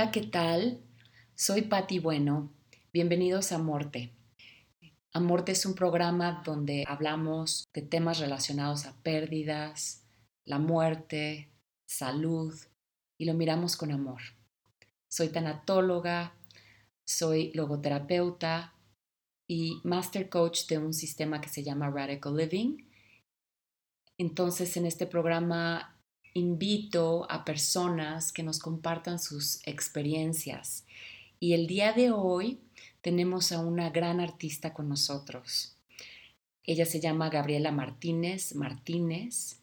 Hola, ¿qué tal? Soy Patti Bueno. Bienvenidos a Morte. Amorte es un programa donde hablamos de temas relacionados a pérdidas, la muerte, salud y lo miramos con amor. Soy tanatóloga, soy logoterapeuta y master coach de un sistema que se llama Radical Living. Entonces, en este programa invito a personas que nos compartan sus experiencias. Y el día de hoy tenemos a una gran artista con nosotros. Ella se llama Gabriela Martínez Martínez.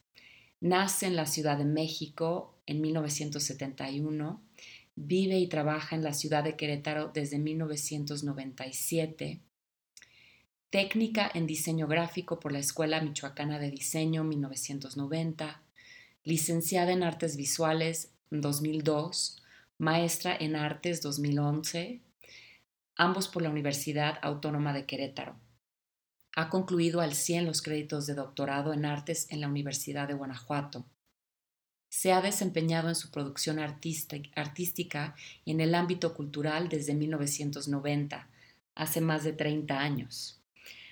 Nace en la Ciudad de México en 1971. Vive y trabaja en la ciudad de Querétaro desde 1997. Técnica en diseño gráfico por la Escuela Michoacana de Diseño 1990 licenciada en Artes Visuales 2002, maestra en Artes 2011, ambos por la Universidad Autónoma de Querétaro. Ha concluido al 100 los créditos de doctorado en Artes en la Universidad de Guanajuato. Se ha desempeñado en su producción artística y en el ámbito cultural desde 1990, hace más de 30 años.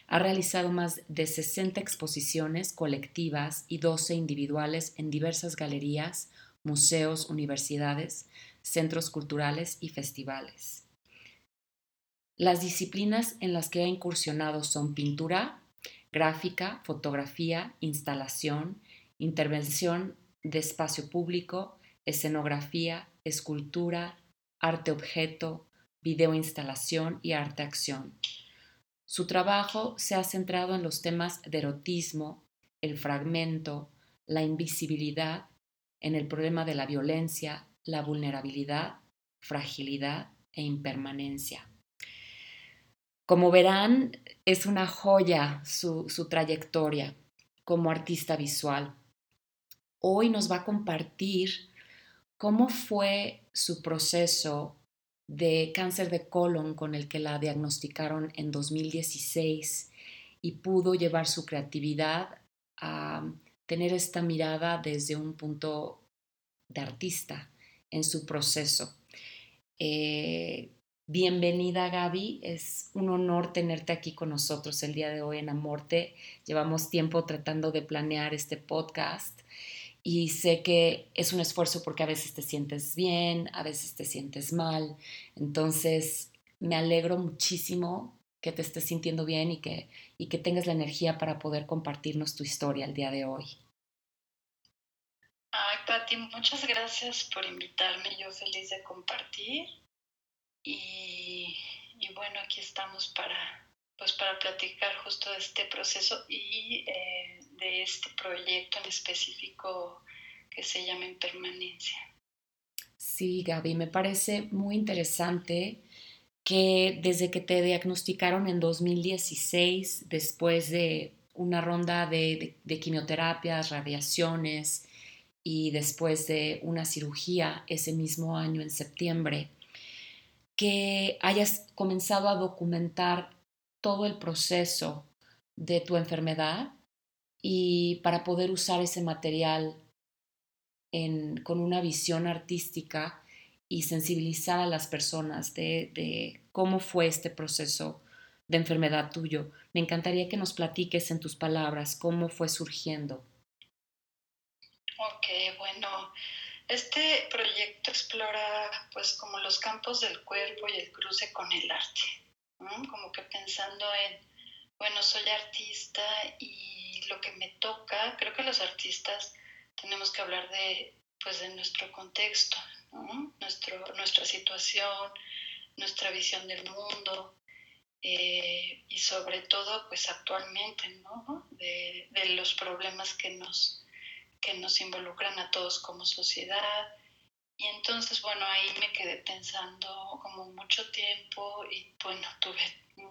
Ha realizado más de 60 exposiciones colectivas y 12 individuales en diversas galerías, museos, universidades, centros culturales y festivales. Las disciplinas en las que ha incursionado son pintura, gráfica, fotografía, instalación, intervención de espacio público, escenografía, escultura, arte objeto, videoinstalación y arte acción. Su trabajo se ha centrado en los temas de erotismo, el fragmento, la invisibilidad, en el problema de la violencia, la vulnerabilidad, fragilidad e impermanencia. Como verán, es una joya su, su, trayectoria como artista visual. Hoy nos va a compartir cómo fue su proceso de cáncer de colon con el que la diagnosticaron en 2016 y pudo llevar su creatividad a tener esta mirada desde un punto de artista en su proceso. Eh, bienvenida Gaby, es un honor tenerte aquí con nosotros el día de hoy en Amorte. Llevamos tiempo tratando de planear este podcast y sé que es un esfuerzo porque a veces te sientes bien, a veces te sientes mal. Entonces, me alegro muchísimo que te estés sintiendo bien y que, y que tengas la energía para poder compartirnos tu historia el día de hoy. Ay, Pati, muchas gracias por invitarme. Yo feliz de compartir. Y, y bueno, aquí estamos para, pues para platicar justo de este proceso y eh, de este proyecto en específico que se llama Impermanencia. Sí, Gaby, me parece muy interesante que desde que te diagnosticaron en 2016, después de una ronda de, de quimioterapias, radiaciones y después de una cirugía ese mismo año en septiembre, que hayas comenzado a documentar todo el proceso de tu enfermedad y para poder usar ese material con una visión artística y sensibilizar a las personas de, de cómo fue este proceso de enfermedad tuyo. Me encantaría que nos platiques en tus palabras cómo fue surgiendo. Ok, bueno, este proyecto explora pues como los campos del cuerpo y el cruce con el arte, como que pensando en, bueno, soy artista y lo que me toca, creo que los artistas tenemos que hablar de, pues, de nuestro contexto, Nuestro, nuestra situación, nuestra visión del mundo eh, y sobre todo, pues actualmente, ¿no? De, de, los problemas que nos, que nos involucran a todos como sociedad. Y entonces, bueno, ahí me quedé pensando como mucho tiempo y bueno, tuve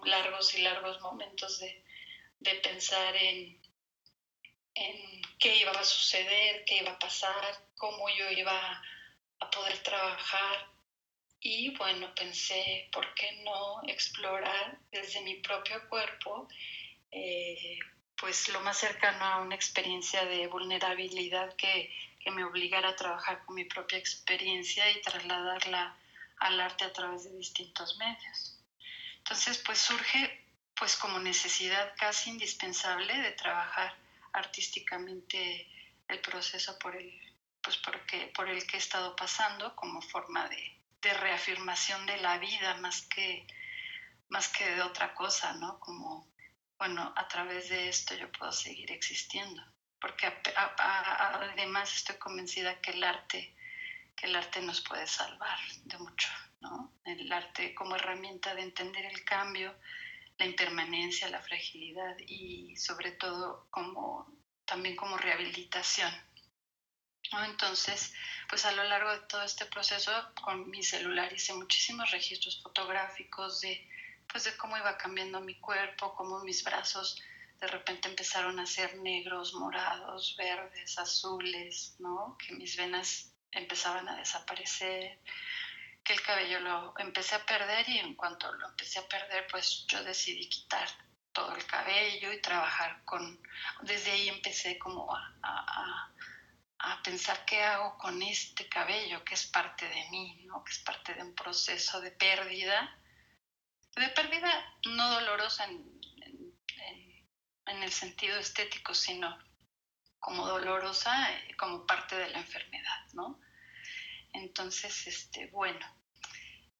largos y largos momentos de, de pensar en, en qué iba a suceder, qué iba a pasar, cómo yo iba a poder trabajar. Y bueno, pensé, ¿por qué no explorar desde mi propio cuerpo, eh, pues lo más cercano a una experiencia de vulnerabilidad que, que, me obligara a trabajar con mi propia experiencia y trasladarla al arte a través de distintos medios. Entonces, pues surge pues como necesidad casi indispensable de trabajar artísticamente el proceso por el, pues porque, por el que he estado pasando como forma de, de reafirmación de la vida más que, más que de otra cosa, ¿no? Como, bueno, a través de esto yo puedo seguir existiendo, porque además estoy convencida que el arte, que el arte nos puede salvar de mucho, ¿no? El arte como herramienta de entender el cambio, la impermanencia, la fragilidad y sobre todo como, también como rehabilitación. Entonces, pues a lo largo de todo este proceso con mi celular hice muchísimos registros fotográficos de, pues de cómo iba cambiando mi cuerpo, cómo mis brazos de repente empezaron a ser negros, morados, verdes, azules, ¿no? Que mis venas empezaban a desaparecer, que el cabello lo empecé a perder y en cuanto lo empecé a perder, pues yo decidí quitar todo el cabello y trabajar con, desde ahí empecé como a, pensar qué hago con este cabello, que es parte de mí, ¿no? que es parte de un proceso de pérdida, de pérdida no dolorosa en, en el sentido estético, sino como dolorosa, eh, como parte de la enfermedad, ¿no? Entonces, este, bueno,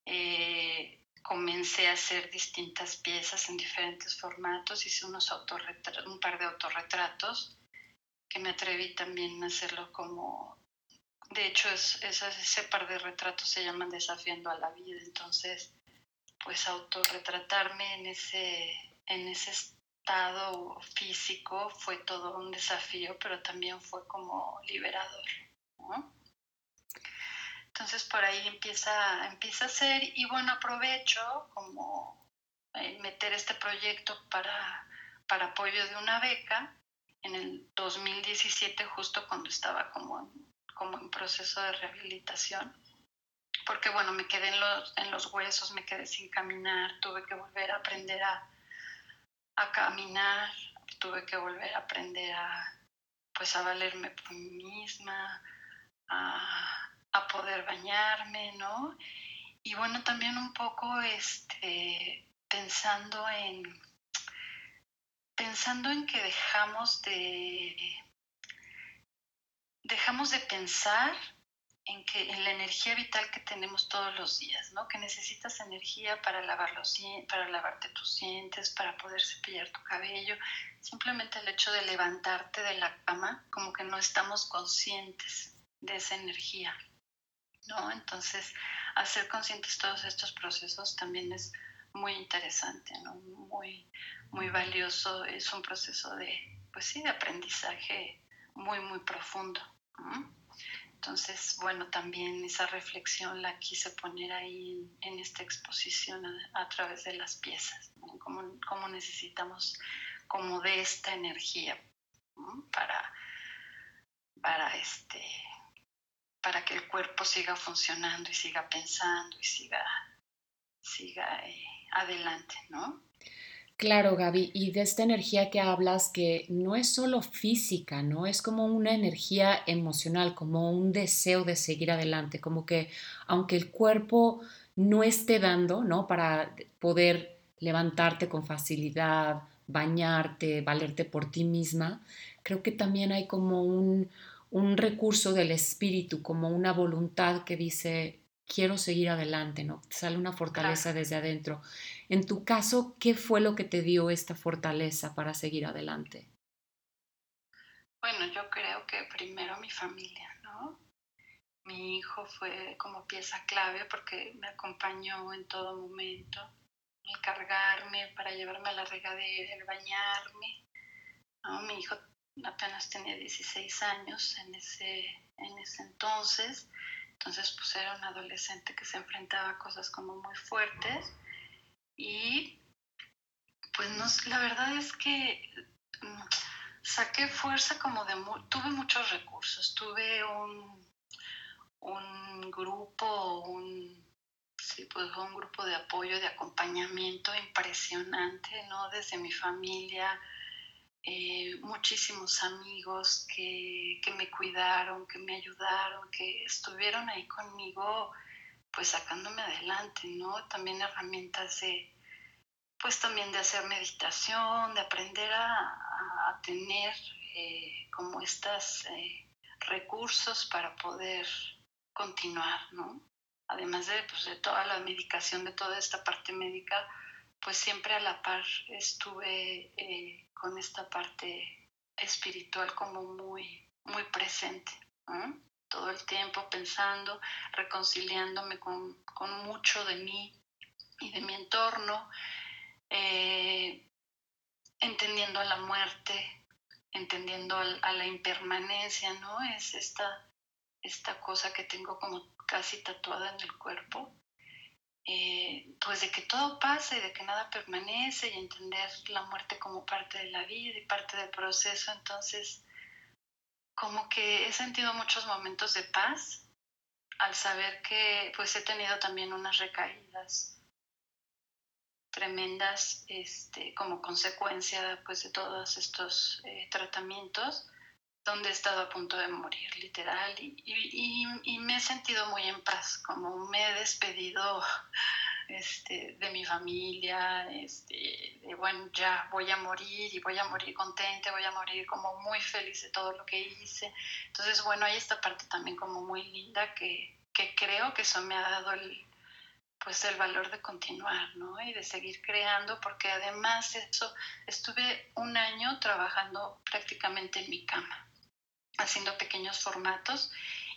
eh, comencé a hacer distintas piezas en diferentes formatos, hice unos un par de autorretratos que me atreví también a hacerlo como, de hecho es, ese par de retratos se llaman desafiando a la vida, entonces pues autorretratarme en ese, en ese estado físico fue todo un desafío, pero también fue como liberador. ¿no? Entonces por ahí empieza, empieza a ser y bueno, aprovecho como eh, meter este proyecto para, para apoyo de una beca en el 2017, justo cuando estaba como, como en proceso de rehabilitación, porque bueno, me quedé en los, en los huesos, me quedé sin caminar, tuve que volver a aprender a, a caminar, tuve que volver a aprender a, pues a valerme por mí misma, a, a poder bañarme, ¿no? Y bueno, también un poco este, pensando en pensando en que dejamos de dejamos de pensar en que en la energía vital que tenemos todos los días, ¿no? Que necesitas energía para lavar los para lavarte tus dientes, para poder cepillar tu cabello. Simplemente el hecho de levantarte de la cama, como que no estamos conscientes de esa energía. ¿No? Entonces, hacer conscientes todos estos procesos también es muy interesante, ¿no? Muy, muy valioso, es un proceso de, pues sí, de aprendizaje muy, muy profundo. Entonces, bueno, también esa reflexión la quise poner ahí en, esta exposición a, través de las piezas, cómo, necesitamos como de esta energía para, para este, para que el cuerpo siga funcionando y siga pensando y siga, siga eh, adelante, ¿no? Claro, Gaby, y de esta energía que hablas que no es solo física, ¿no? Es como una energía emocional, como un deseo de seguir adelante, como que aunque el cuerpo no esté dando, ¿no? Para poder levantarte con facilidad, bañarte, valerte por ti misma, creo que también hay como un, un recurso del espíritu, como una voluntad que dice, quiero seguir adelante, ¿no? Sale una fortaleza desde adentro. En tu caso, ¿qué fue lo que te dio esta fortaleza para seguir adelante? Bueno, yo creo que primero mi familia, ¿no? Mi hijo fue como pieza clave porque me acompañó en todo momento, el cargarme para llevarme a la regadera, el bañarme. ¿no? Mi hijo apenas tenía 16 años en ese, en ese entonces, entonces pues era un adolescente que se enfrentaba a cosas como muy fuertes. Y pues no, la verdad es que mm, saqué fuerza como de, tuve muchos recursos, tuve un, un grupo, un, sí, pues un grupo de apoyo, de acompañamiento impresionante, ¿no? Desde mi familia, eh, muchísimos amigos que, me cuidaron, que me ayudaron, que estuvieron ahí conmigo, pues sacándome adelante, ¿no? También herramientas de, pues también de hacer meditación, de aprender a, tener eh, como estos eh, recursos para poder continuar, ¿no? Además de, pues, de toda la medicación, de toda esta parte médica, pues siempre a la par estuve con esta parte espiritual como muy, muy presente. Todo el tiempo pensando, reconciliándome con, mucho de mí y de mi entorno, eh, entendiendo la muerte, entendiendo a la impermanencia, ¿no? Es esta, esta cosa que tengo como casi tatuada en el cuerpo, eh, pues de que todo pasa y de que nada permanece y entender la muerte como parte de la vida y parte del proceso. Entonces, como que he sentido muchos momentos de paz al saber que pues he tenido también unas recaídas tremendas este, como consecuencia pues de todos estos eh, tratamientos donde he estado a punto de morir, literal, y, me he sentido muy en paz, como me he despedido este, de mi familia, este, de bueno, ya voy a morir y voy a morir contenta, voy a morir como muy feliz de todo lo que hice. Entonces, bueno, hay esta parte también como muy linda que, que creo que eso me ha dado el, pues el valor de continuar, ¿no? Y de seguir creando, porque además eso, estuve un año trabajando prácticamente en mi cama haciendo pequeños formatos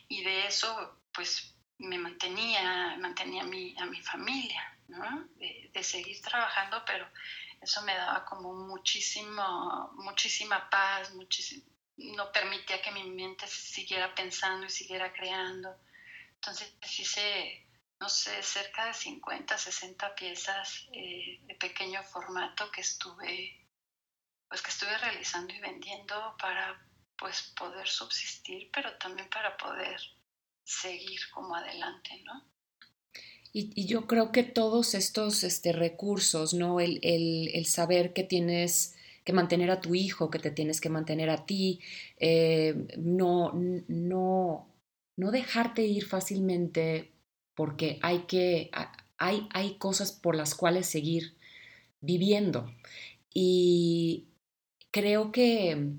y de eso pues me mantenía, mantenía a mi, a mi familia, ¿no? De, seguir trabajando, pero eso me daba como muchísimo, muchísima paz, muchísimo, no permitía que mi mente siguiera pensando y siguiera creando. Entonces hice, no sé, cerca de 50, 60 piezas eh, de pequeño formato que estuve, pues que estuve realizando y vendiendo para pues poder subsistir, pero también para poder seguir como adelante, ¿no? Y, yo creo que todos estos este, recursos, ¿no? El, saber que tienes que mantener a tu hijo, que te tienes que mantener a ti, eh, no, no, no dejarte ir fácilmente porque hay que, hay, hay cosas por las cuales seguir viviendo. Y creo que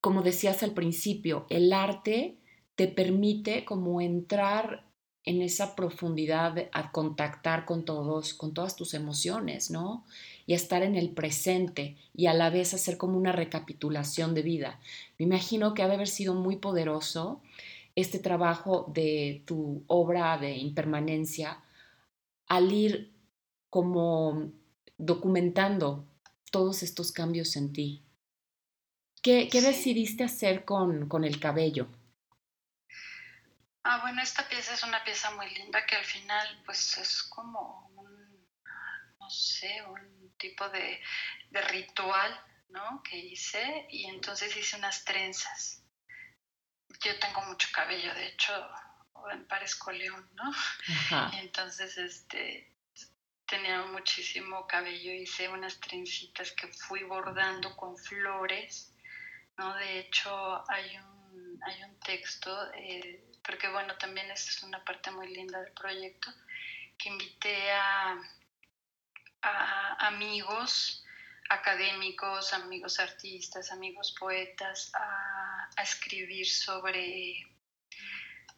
como decías al principio, el arte te permite como entrar en esa profundidad a contactar con todos, con todas tus emociones, ¿no? Y estar en el presente y a la vez hacer como una recapitulación de vida. Me imagino que ha de haber sido muy poderoso este trabajo de tu obra de impermanencia al ir como documentando todos estos cambios en ti. ¿Qué, decidiste hacer con, el cabello? Ah, bueno, esta pieza es una pieza muy linda que al final pues es como un, no sé, un tipo de, ritual, ¿no? Que hice y entonces hice unas trenzas. Yo tengo mucho cabello, de hecho, parezco león, ¿no? entonces, este, tenía muchísimo cabello, hice unas trencitas que fui bordando con flores ¿no? De hecho, hay un, hay un texto, eh, porque bueno, también esta es una parte muy linda del proyecto, que invité a, a amigos académicos, amigos artistas, amigos poetas a, a, escribir sobre,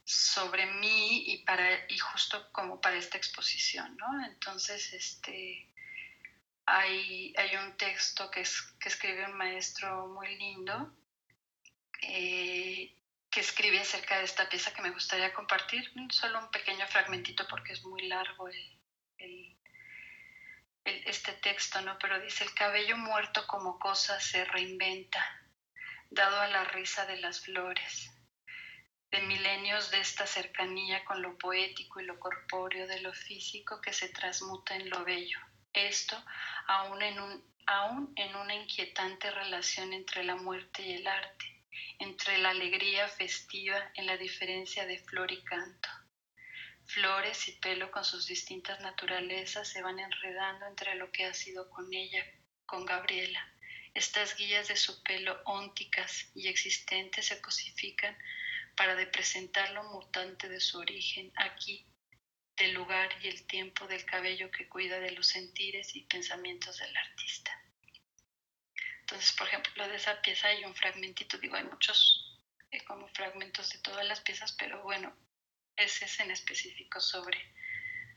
sobre mí y, para, y justo como para esta exposición, ¿no? Entonces, este, hay, un texto que, es, que escribe un maestro muy lindo eh, que escribe acerca de esta pieza que me gustaría compartir, solo un pequeño fragmentito porque es muy largo este texto, ¿no? Pero dice, el cabello muerto como cosa se reinventa, dado a la risa de las flores, de milenios de esta cercanía con lo poético y lo corpóreo de lo físico que se transmuta en lo bello esto aún en, un, aún en una inquietante relación entre la muerte y el arte, entre la alegría festiva en la diferencia de flor y canto. Flores y pelo con sus distintas naturalezas se van enredando entre lo que ha sido con ella, con Gabriela. Estas guías de su pelo ónticas y existentes se cosifican para representar lo mutante de su origen aquí del lugar y el tiempo del cabello que cuida de los sentires y pensamientos del artista. Entonces, por ejemplo, de esa pieza hay un fragmentito, digo, hay muchos eh, como fragmentos de todas las piezas, pero bueno, ese es en específico sobre,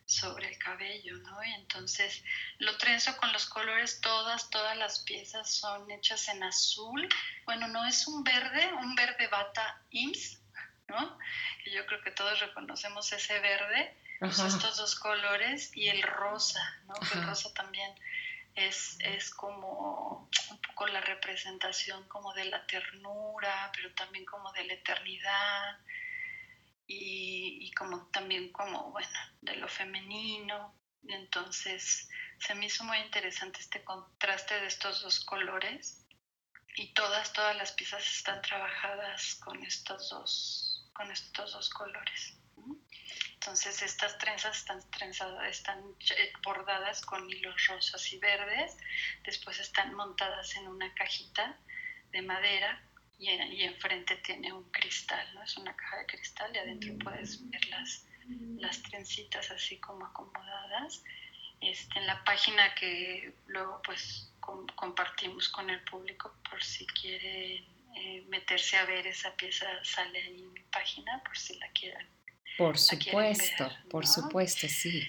sobre el cabello, ¿no? Y entonces lo trenzo con los colores, todas, todas las piezas son hechas en azul. Bueno, no es un verde, un verde bata IMSS, ¿no? Que yo creo que todos reconocemos ese verde, pues estos dos colores y el rosa, ¿no? el rosa también es, es como un poco la representación como de la ternura, pero también como de la eternidad y, como también como, bueno, de lo femenino. Entonces se me hizo muy interesante este contraste de estos dos colores y todas, todas las piezas están trabajadas con estos dos, con estos dos colores. Entonces estas trenzas están trenzadas, están bordadas con hilos rosas y verdes, después están montadas en una cajita de madera y, y enfrente tiene un cristal, ¿no? Es una caja de cristal y adentro puedes ver las, las trencitas así como acomodadas. Este, en la página que luego pues compartimos con el público por si quieren eh, meterse a ver esa pieza sale ahí en mi página por si la quieran. Por supuesto, por supuesto, sí.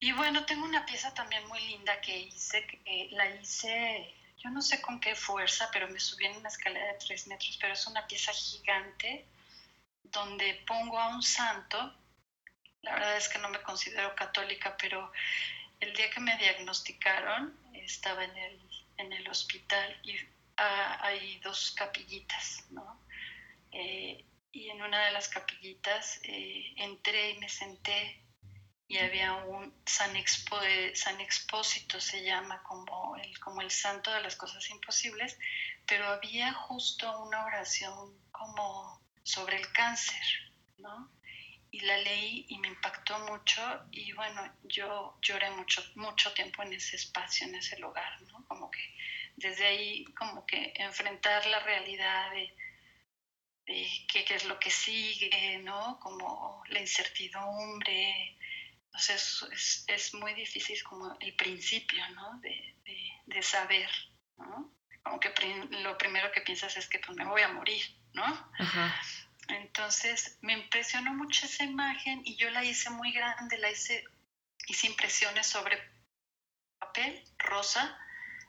Y bueno, tengo una pieza también muy linda que hice, eh, la hice yo no sé con qué fuerza, pero me subí en una escalera de tres metros, pero es una pieza gigante donde pongo a un santo. La verdad es que no me considero católica, pero el día que me diagnosticaron estaba en el, en el hospital y ah, hay dos capillitas, ¿no? Eh, y en una de las capillitas eh, entré y me senté y había un San, Expo, San Expósito, se llama como el, como el santo de las cosas imposibles, pero había justo una oración como sobre el cáncer, ¿no? Y la leí y me impactó mucho y bueno, yo lloré mucho, mucho tiempo en ese espacio, en ese lugar, ¿no? Como que desde ahí, como que enfrentar la realidad de, de qué, qué es lo que sigue, ¿no? Como la incertidumbre, entonces es, es, muy difícil como el principio, ¿no? De, de, saber, ¿no? Como que lo primero que piensas es que pues me voy a morir, ¿no? Entonces me impresionó mucho esa imagen y yo la hice muy grande, la hice, hice impresiones sobre papel rosa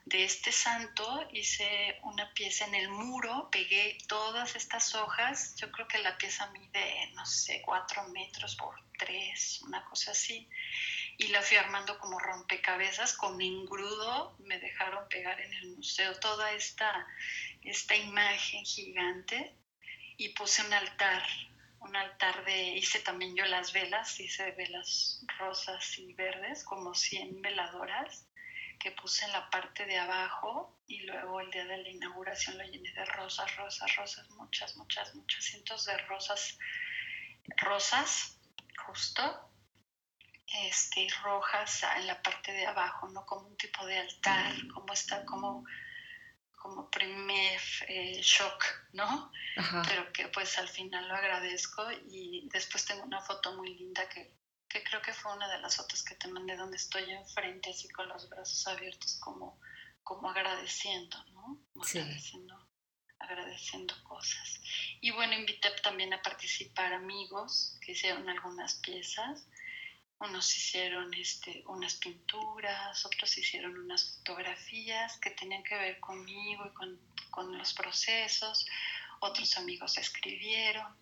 de este santo, hice una pieza en el muro, pegué todas estas hojas, yo creo que la pieza mide, no sé, cuatro metros por tres, una cosa así, y la fui armando como rompecabezas con engrudo, me dejaron pegar en el museo toda esta, esta imagen gigante y puse un altar, un altar de, hice también yo las velas, hice velas rosas y verdes, como 100 veladoras que puse en la parte de abajo y luego el día de la inauguración lo llené de rosas, rosas, rosas, muchas, muchas, muchas cientos de rosas, rosas, justo, este, rojas en la parte de abajo, ¿no? Como un tipo de altar, como está, como, como primer eh, shock, ¿no? Pero que pues al final lo agradezco y después tengo una foto muy linda que que creo que fue una de las fotos que te mandé donde estoy enfrente así con los brazos abiertos como, como agradeciendo, ¿no? agradeciendo, agradeciendo cosas. Y bueno, invité también a participar amigos que hicieron algunas piezas. Unos hicieron este, unas pinturas, otros hicieron unas fotografías que tenían que ver conmigo y con, con los procesos. Otros amigos escribieron.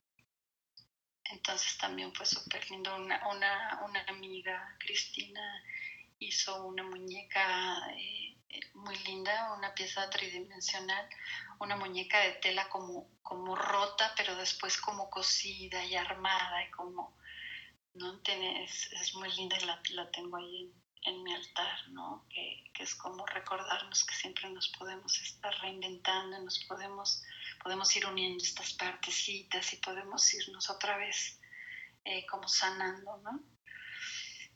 Entonces también fue súper lindo. Una, una, una, amiga, Cristina, hizo una muñeca eh, muy linda, una pieza tridimensional, una muñeca de tela como, como rota, pero después como cosida y armada y como, ¿no? Tiene, es, muy linda y la, la tengo ahí en, en mi altar, ¿no? Que, que, es como recordarnos que siempre nos podemos estar reinventando, nos podemos podemos ir uniendo estas partecitas y podemos irnos otra vez eh, como sanando, ¿no?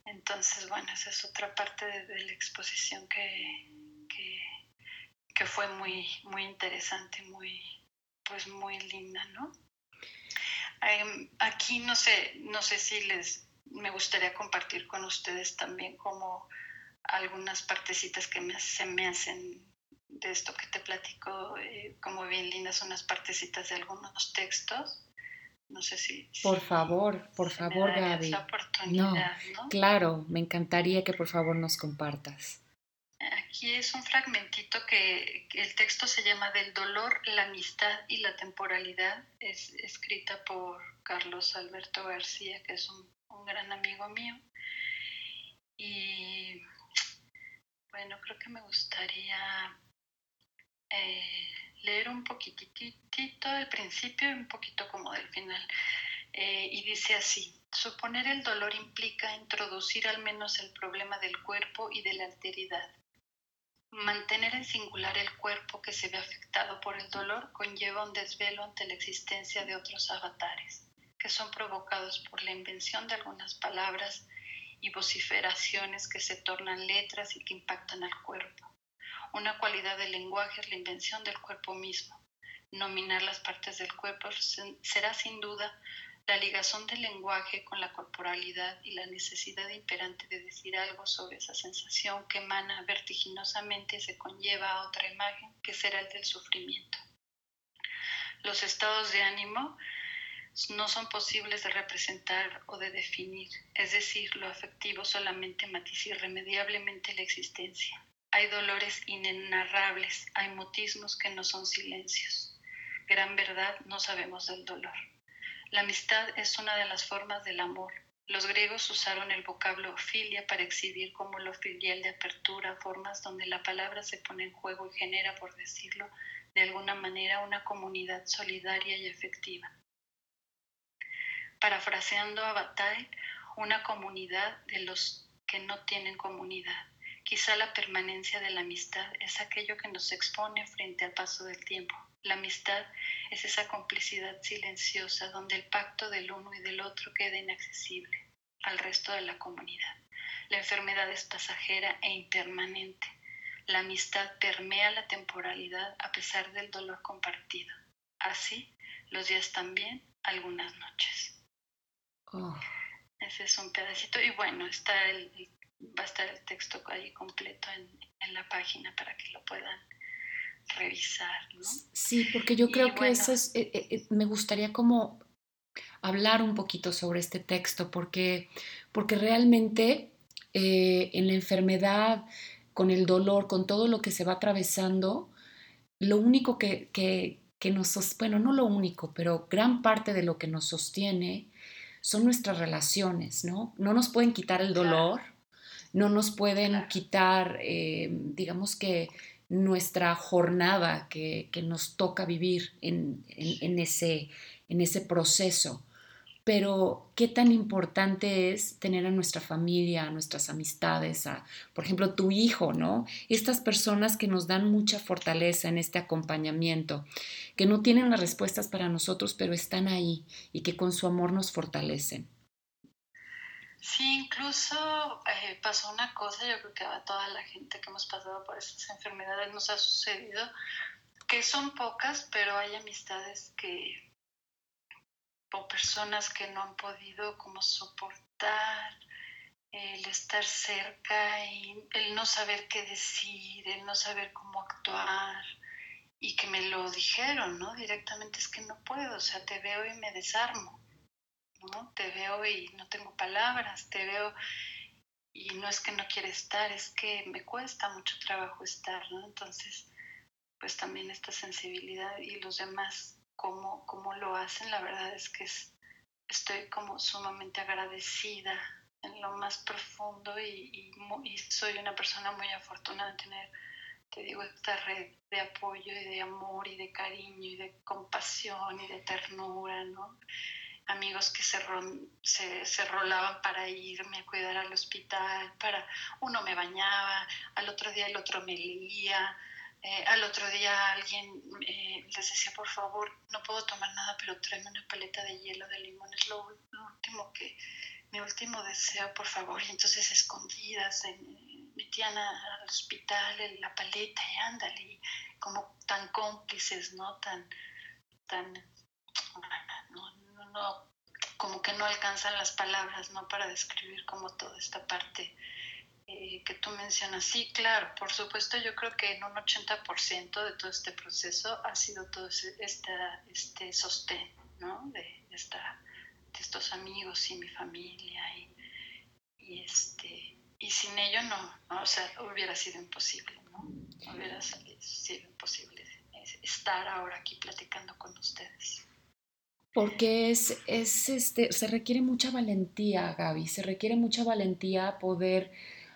Entonces, bueno, esa es otra parte de, la exposición que, que, fue muy, muy interesante, muy, pues muy linda, ¿no? Em, aquí no sé, no sé si les, me gustaría compartir con ustedes también como algunas partecitas que se me hacen de esto que te platico, eh, como bien lindas, unas partecitas de algunos textos. No sé si... Por favor, por favor, Gaby. no, claro, me encantaría que por favor nos compartas. Aquí es un fragmentito que, el texto se llama Del dolor, la amistad y la temporalidad. Es escrita por Carlos Alberto García, que es un, gran amigo mío. Y bueno, creo que me gustaría eh, leer un poquitito del principio y un poquito como del final. Eh, y dice así, suponer el dolor implica introducir al menos el problema del cuerpo y de la alteridad. Mantener en singular el cuerpo que se ve afectado por el dolor conlleva un desvelo ante la existencia de otros avatares, que son provocados por la invención de algunas palabras y vociferaciones que se tornan letras y que impactan al cuerpo. Una cualidad del lenguaje es la invención del cuerpo mismo. Nominar las partes del cuerpo será sin duda la ligazón del lenguaje con la corporalidad y la necesidad imperante de decir algo sobre esa sensación que emana vertiginosamente y se conlleva a otra imagen que será el del sufrimiento. Los estados de ánimo no son posibles de representar o de definir, es decir, lo afectivo solamente matiza irremediablemente la existencia. Hay dolores inenarrables, hay mutismos que no son silencios. Gran verdad, no sabemos del dolor. La amistad es una de las formas del amor. Los griegos usaron el vocablo filia para exhibir como lo filial de apertura, formas donde la palabra se pone en juego y genera, por decirlo de alguna manera, una comunidad solidaria y efectiva. Parafraseando a Bataille, una comunidad de los que no tienen comunidad. Quizá la permanencia de la amistad es aquello que nos expone frente al paso del tiempo. La amistad es esa complicidad silenciosa donde el pacto del uno y del otro queda inaccesible al resto de la comunidad. La enfermedad es pasajera e impermanente. La amistad permea la temporalidad a pesar del dolor compartido. Así, los días también, algunas noches. Oh. Ese es un pedacito. Y bueno, está el, va a estar el texto ahí completo en, en la página para que lo puedan revisar, ¿no? Sí, porque yo creo que eso es, eh, eh, eh, me gustaría como hablar un poquito sobre este texto, porque, porque realmente en la enfermedad, con el dolor, con todo lo que se va atravesando, lo único que, que, que nos, bueno, no lo único, pero gran parte de lo que nos sostiene son nuestras relaciones, ¿no? No nos pueden quitar el dolor, no nos pueden quitar, digamos que nuestra jornada que, nos toca vivir en, ese, en ese proceso. Pero qué tan importante es tener a nuestra familia, a nuestras amistades, a, por ejemplo, tu hijo, ¿no? Estas personas que nos dan mucha fortaleza en este acompañamiento, que no tienen las respuestas para nosotros, pero están ahí y que con su amor nos fortalecen. Sí, incluso eh, pasó una cosa, yo creo que a toda la gente que hemos pasado por estas enfermedades nos ha sucedido, que son pocas, pero hay amistades que, o personas que no han podido como soportar el estar cerca y el no saber qué decir, el no saber cómo actuar y que me lo dijeron, ¿no? Directamente es que no puedo, o sea, te veo y me desarmo. Te veo y no tengo palabras, te veo y no es que no quiera estar, es que me cuesta mucho trabajo estar, ¿no? Entonces, pues también esta sensibilidad y los demás, cómo, cómo lo hacen, la verdad es que estoy como sumamente agradecida en lo más profundo y, y, soy una persona muy afortunada de tener, te digo, esta red de apoyo y de amor y de cariño y de compasión y de ternura, ¿no? Amigos que se, se, rolaban para irme a cuidar al hospital, para uno me bañaba, al otro día el otro me leía, eh, al otro día alguien eh, les decía, por favor, no puedo tomar nada, pero tráeme una paleta de hielo de limón, es lo, último que, mi último deseo, por favor, y entonces escondidas metían al hospital la paleta y ándale, como tan cómplices, ¿no? Tan, tan, no, como que no alcanzan las palabras, ¿no? Para describir como toda esta parte eh, que tú mencionas. Sí, claro, por supuesto, yo creo que en un 80% de todo este proceso ha sido todo esta, este sostén, ¿no? De, esta, de estos amigos y mi familia y, este, y sin ello no, no, o sea, hubiera sido imposible, ¿no? Hubiera sido imposible estar ahora aquí platicando con ustedes. Porque es, es este, se requiere mucha valentía, Gaby, se requiere mucha valentía poder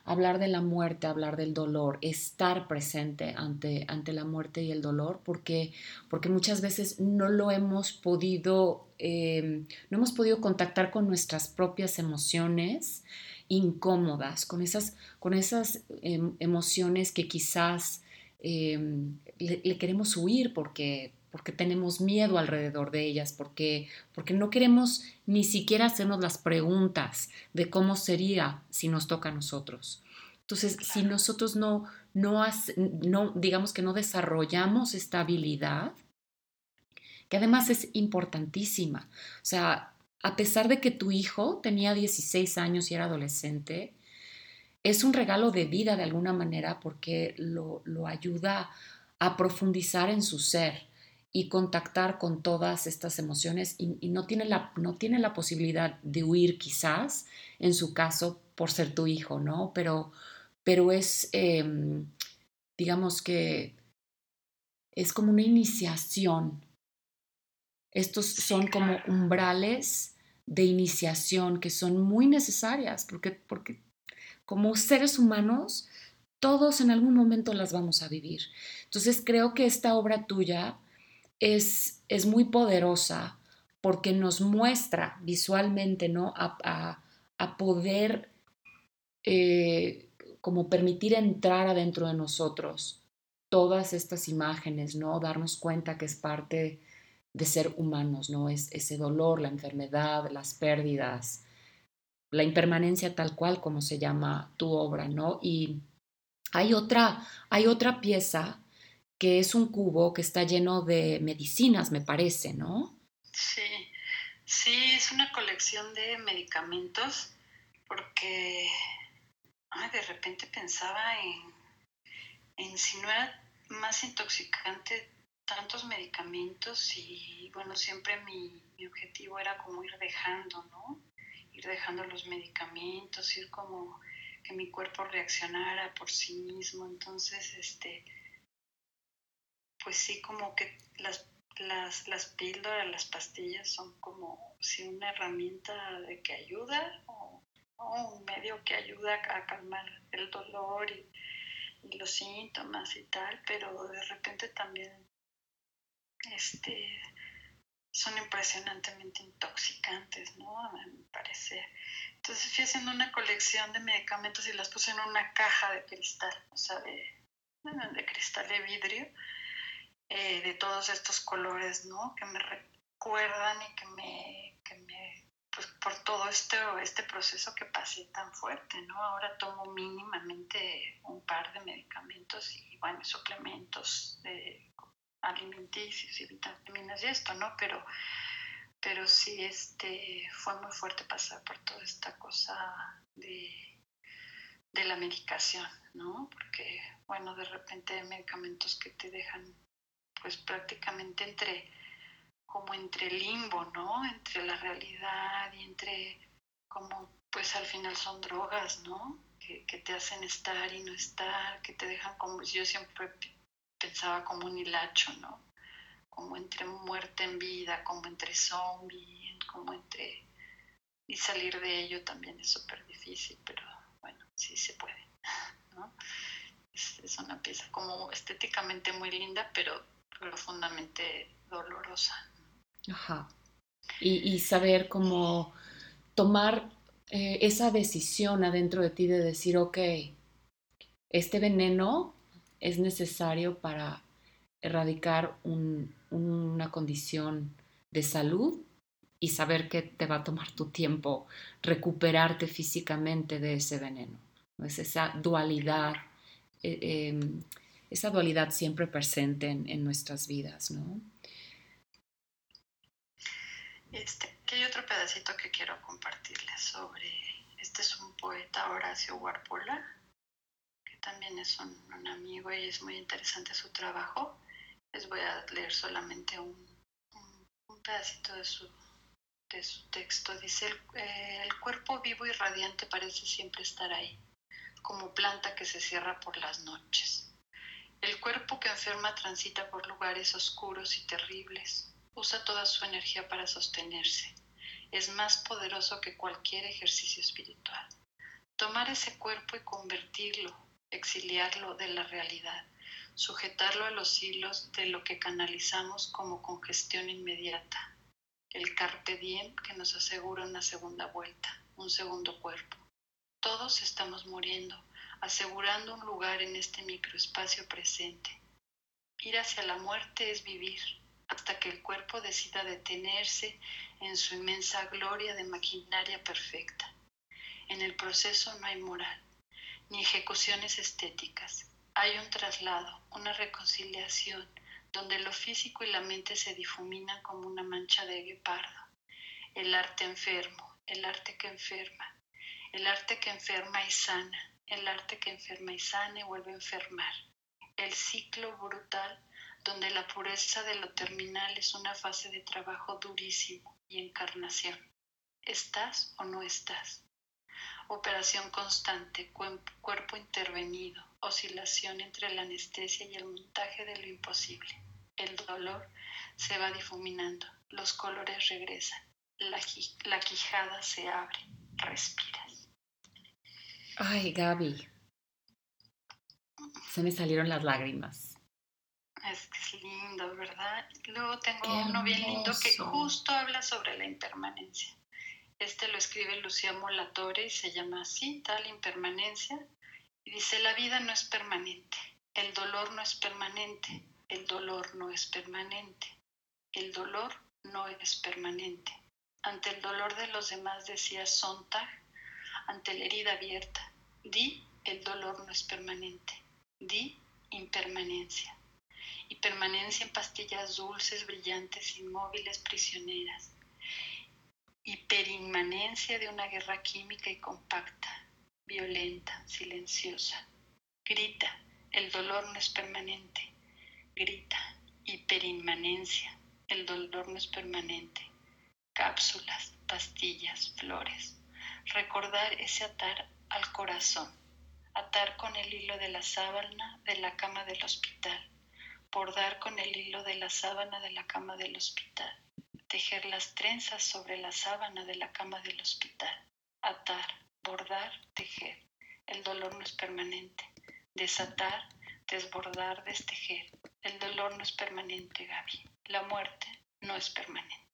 hablar de la muerte, hablar del dolor, estar presente ante, ante la muerte y el dolor, porque, porque muchas veces no lo hemos podido, em, no hemos podido contactar con nuestras propias emociones incómodas, con esas, con esas em, emociones que quizás em, le, queremos huir porque, porque tenemos miedo alrededor de ellas, porque, porque no queremos ni siquiera hacernos las preguntas de cómo sería si nos toca a nosotros. Entonces, si nosotros no, no, no, digamos que no desarrollamos esta habilidad, que además es importantísima, o sea, a pesar de que tu hijo tenía 16 años y era adolescente, es un regalo de vida de alguna manera porque lo, lo ayuda a profundizar en su ser y contactar con todas estas emociones y, no, tiene la, no tiene la posibilidad de huir quizás, en su caso, por ser tu hijo, ¿no? Pero, pero es, em, digamos que es como una iniciación. Estos son como umbrales de iniciación que son muy necesarias porque, porque como seres humanos todos en algún momento las vamos a vivir. Entonces creo que esta obra tuya es, es muy poderosa porque nos muestra visualmente, ¿no? A, poder eh, como permitir entrar adentro de nosotros todas estas imágenes, ¿no? Darnos cuenta que es parte de ser humanos, ¿no? Es ese dolor, la enfermedad, las pérdidas, la impermanencia tal cual como se llama tu obra, ¿no? Y hay otra, hay otra pieza que es un cubo que está lleno de medicinas, me parece, ¿no? Sí, sí, es una colección de medicamentos porque de repente pensaba en, en si no era más intoxicante tantos medicamentos y bueno, siempre mi, mi, objetivo era como ir dejando, ¿no? Ir dejando los medicamentos, ir como que mi cuerpo reaccionara por sí mismo. Entonces, este, pues sí, como que las, las, las píldoras, las pastillas son como si una herramienta de que ayuda o, un medio que ayuda a calmar el dolor y, los síntomas y tal, pero de repente también este, son impresionantemente intoxicantes, ¿no? A mi parecer. Entonces fui haciendo una colección de medicamentos y las puse en una caja de cristal, o sea, de, de cristal de vidrio, eh, de todos estos colores, ¿no? Que me recuerdan y que me, que me pues por todo este, este proceso que pasé tan fuerte, ¿no? Ahora tomo mínimamente un par de medicamentos y, bueno, suplementos de alimenticios y vitaminas y esto, ¿no? Pero pero sí este, fue muy fuerte pasar por toda esta cosa de, de la medicación, ¿no? Porque, bueno, de repente hay medicamentos que te dejan pues prácticamente entre, como entre limbo, ¿no? Entre la realidad y entre, como pues al final son drogas, ¿no? Que, que te hacen estar y no estar, que te dejan como, yo siempre pensaba como un hilacho, ¿no? como entre muerte en vida, como entre zombie, como entre... Y salir de ello también es súper difícil, pero bueno, sí se puede, ¿no? Es, una pieza como estéticamente muy linda, pero profundamente dolorosa. Ajá. Y, saber cómo tomar eh, esa decisión adentro de ti de decir, ok, este veneno es necesario para erradicar una condición de salud y saber que te va a tomar tu tiempo recuperarte físicamente de ese veneno. Es esa dualidad, eh, em, esa dualidad siempre presente en, nuestras vidas, ¿no? Este, hay otro pedacito que quiero compartirles sobre, este es un poeta Horacio Warpola, que también es un, amigo y es muy interesante su trabajo. Les voy a leer solamente un, pedacito de su, de su texto. Dice, el, eh, el cuerpo vivo y radiante parece siempre estar ahí, como planta que se cierra por las noches. El cuerpo que enferma transita por lugares oscuros y terribles, usa toda su energía para sostenerse. Es más poderoso que cualquier ejercicio espiritual. Tomar ese cuerpo y convertirlo, exiliarlo de la realidad, sujetarlo a los hilos de lo que canalizamos como congestión inmediata, el carpe diem que nos asegura una segunda vuelta, un segundo cuerpo. Todos estamos muriendo, asegurando un lugar en este microespacio presente. Ir hacia la muerte es vivir, hasta que el cuerpo decida detenerse en su inmensa gloria de maquinaria perfecta. En el proceso no hay moral, ni ejecuciones estéticas. Hay un traslado, una reconciliación, donde lo físico y la mente se difuminan como una mancha de guepardo. El arte enfermo, el arte que enferma, el arte que enferma y sana, el arte que enferma y sana y vuelve a enfermar. El ciclo brutal donde la pureza de lo terminal es una fase de trabajo durísimo y encarnación. ¿Estás o no estás? Operación constante, cuerpo intervenido, oscilación entre la anestesia y el montaje de lo imposible. El dolor se va difuminando, los colores regresan, la, la quijada se abre, respiras. Ay, Gaby, se me salieron las lágrimas. Es que es lindo, ¿verdad? Luego tengo uno bien lindo que justo habla sobre la impermanencia. Este lo escribe Lucía Molatore y se llama así, tal impermanencia. Y dice, la vida no es permanente, el dolor no es permanente, el dolor no es permanente, el dolor no es permanente. Ante el dolor de los demás decía Sontag, ante la herida abierta, di, el dolor no es permanente, di impermanencia y permanencia en pastillas dulces, brillantes, inmóviles, prisioneras. Hiperinmanencia de una guerra química y compacta, violenta, silenciosa. Grita, el dolor no es permanente. Grita, hiperinmanencia, el dolor no es permanente. Cápsulas, pastillas, flores. Recordar ese atar al corazón, atar con el hilo de la sábana de la cama del hospital bordar con el hilo de la sábana de la cama del hospital, tejer las trenzas sobre la sábana de la cama del hospital, atar, bordar, tejer. El dolor no es permanente. Desatar, desbordar, destejer. El dolor no es permanente, Gaby. La muerte no es permanente.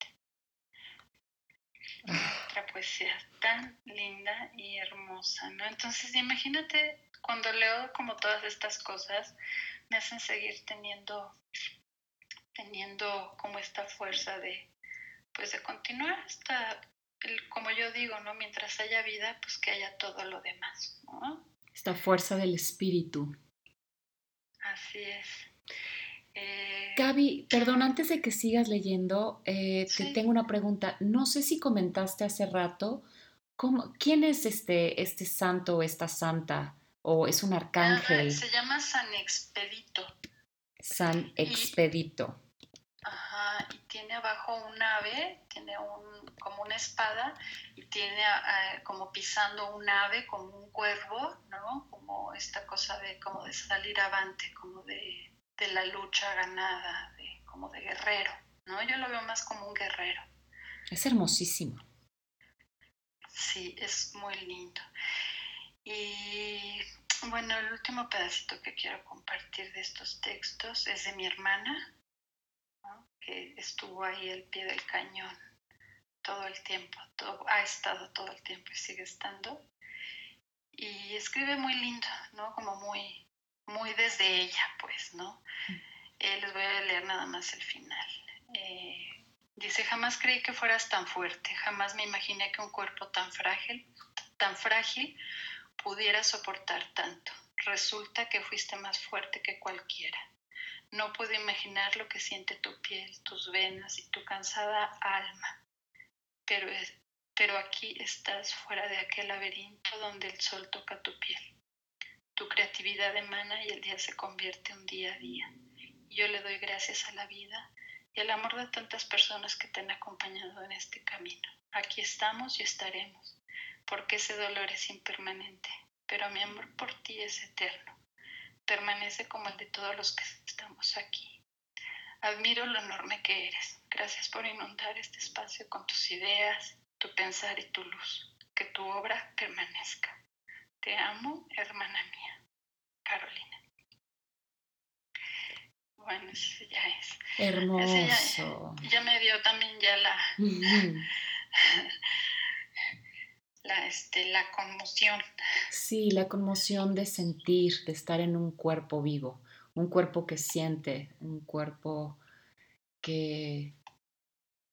Otra poesía tan linda y hermosa, ¿no? Entonces, imagínate cuando leo como todas estas cosas, me hacen seguir teniendo, teniendo como esta fuerza de, pues de continuar hasta, como yo digo, ¿no? Mientras haya vida, pues que haya todo lo demás, Esta fuerza del espíritu. Así es. Eh, Gaby, perdón, antes de que sigas leyendo, eh, te tengo una pregunta. No sé si comentaste hace rato, ¿cómo, ¿quién es este, este santo o esta santa? o es un arcángel. se llama San Expedito. San Expedito. ajá, y tiene abajo un ave, tiene un, como una espada y tiene eh, como pisando un ave, como un cuervo, ¿no? Como esta cosa de, como de salir avante, como de, de la lucha ganada, de, como de guerrero, ¿no? Yo lo veo más como un guerrero. Es hermosísimo. Sí, es muy lindo. Y bueno, el último pedacito que quiero compartir de estos textos es de mi hermana, que estuvo ahí al pie del cañón todo el tiempo, ha estado todo el tiempo y sigue estando. Y escribe muy lindo, ¿no? Como muy, muy desde ella, pues, ¿no? Eh, les voy a leer nada más el final. Eh, dice, jamás creí que fueras tan fuerte, jamás me imaginé que un cuerpo tan frágil, tan frágil pudiera soportar tanto. Resulta que fuiste más fuerte que cualquiera. No puedo imaginar lo que siente tu piel, tus venas y tu cansada alma. pero, pero aquí estás fuera de aquel laberinto donde el sol toca tu piel. Tu creatividad emana y el día se convierte un día a día. Yo le doy gracias a la vida y al amor de tantas personas que te han acompañado en este camino. Aquí estamos y estaremos, porque ese dolor es impermanente, pero mi amor por ti es eterno. Permanece como el de todos los que estamos aquí. Admiro lo enorme que eres. Gracias por inundar este espacio con tus ideas, tu pensar y tu luz. Que tu obra permanezca. Te amo, hermana mía. Carolina. Bueno, ese ya es. Hermoso. ya, me dio también ya la, la, este, la conmoción. Sí, la conmoción de sentir, de estar en un cuerpo vivo, un cuerpo que siente, un cuerpo que,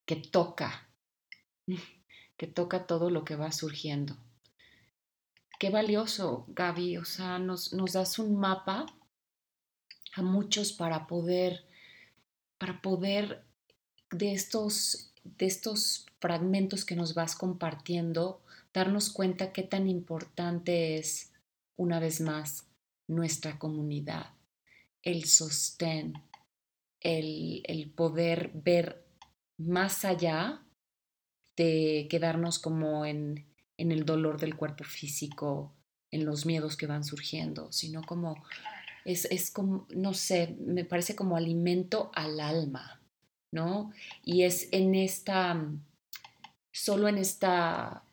que toca, que toca todo lo que va surgiendo qué valioso, Gaby. O sea, nos, nos das un mapa a muchos para poder, para poder de estos, de estos fragmentos que nos vas compartiendo, darnos cuenta qué tan importante es, una vez más, nuestra comunidad, el sostén, el, el poder ver más allá de quedarnos como en, en el dolor del cuerpo físico, en los miedos que van surgiendo, sino como es, es como, no sé, me parece como alimento al alma, ¿no? Y es en esta, solo en esta,